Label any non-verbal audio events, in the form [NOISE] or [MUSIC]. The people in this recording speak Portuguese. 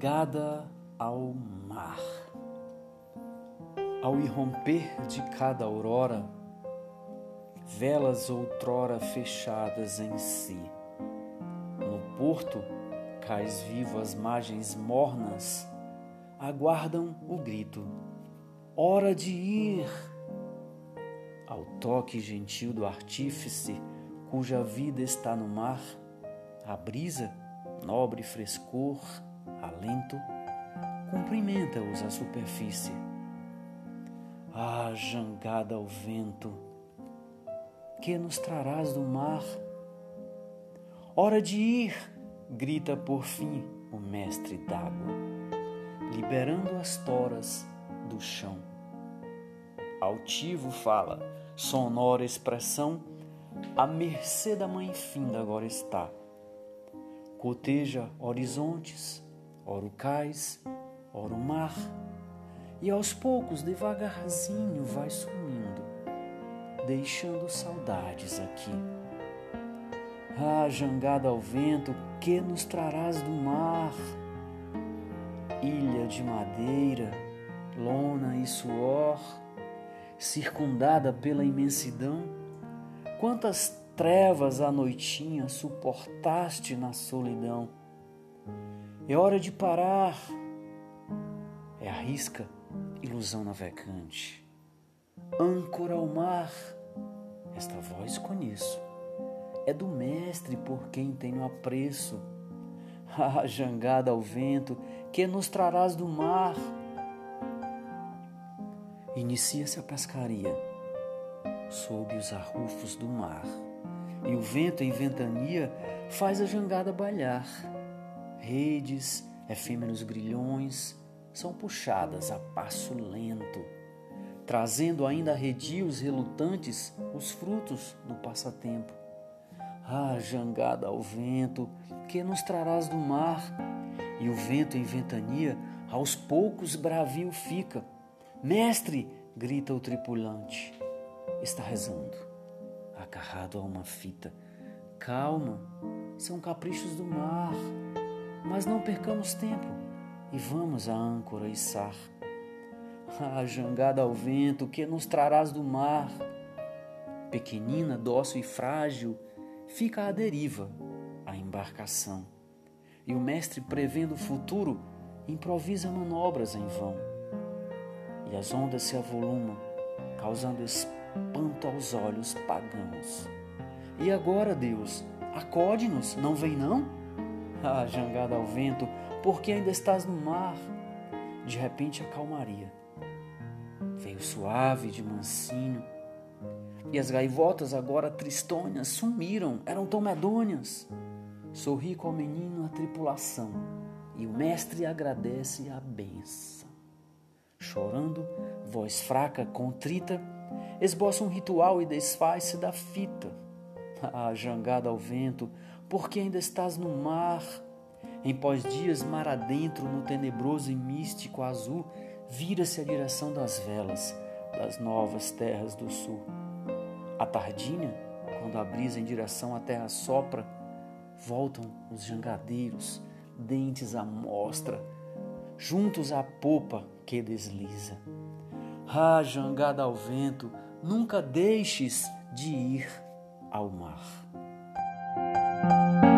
jangada ao mar. Ao irromper de cada aurora, velas outrora fechadas em si. No porto, cais vivo as margens mornas aguardam o grito: Hora de ir! Ao toque gentil do artífice, cuja vida está no mar, a brisa, nobre frescor, alento, cumprimenta-os a superfície. Ah, jangada ao vento, que nos trarás do mar? Hora de ir, grita por fim o mestre d'água, liberando as toras do chão. Altivo fala, sonora expressão, a mercê da mãe finda agora está. Coteja horizontes, ora o cais, ora o mar, e aos poucos, devagarzinho, vai sumindo, deixando saudades aqui. Ah, jangada ao vento, que nos trarás do mar? Ilha de madeira, lona e suor, circundada pela imensidão, quantas trevas à noitinha suportaste na solidão é hora de parar. É a risca, ilusão navegante. Âncora ao mar. Esta voz conheço. É do mestre por quem tenho apreço. [LAUGHS] Ah, jangada ao vento, que nos trarás do mar. Inicia-se a pescaria sob os arrufos do mar, e o vento em ventania faz a jangada balhar redes, efêmeros grilhões são puxadas a passo lento, trazendo ainda redios relutantes os frutos do passatempo. Ah, jangada ao vento, que nos trarás do mar? E o vento em ventania, aos poucos bravio fica. Mestre, grita o tripulante. Está rezando, agarrado a uma fita. Calma, são caprichos do mar. Mas não percamos tempo e vamos à âncora içar. Ah, [LAUGHS] jangada ao vento, que nos trarás do mar? Pequenina, dócil e frágil, fica à deriva a embarcação. E o mestre, prevendo o futuro, improvisa manobras em vão. E as ondas se avolumam, causando espanto aos olhos pagãos. E agora, Deus, acode-nos, não vem não? Ah, jangada ao vento, porque ainda estás no mar. De repente a calmaria veio suave de mansinho, e as gaivotas, agora tristonhas, sumiram, eram tão medonhas. Sorri com o menino a tripulação, e o mestre agradece a benção. Chorando, voz fraca, contrita, esboça um ritual e desfaz-se da fita. [LAUGHS] Ah, jangada ao vento, porque ainda estás no mar. Em pós-dias, mar adentro, no tenebroso e místico azul, vira-se a direção das velas das novas terras do sul. À tardinha, quando a brisa em direção à terra sopra, voltam os jangadeiros, dentes à mostra, juntos à popa que desliza. Ah, jangada ao vento, nunca deixes de ir ao mar. Thank you.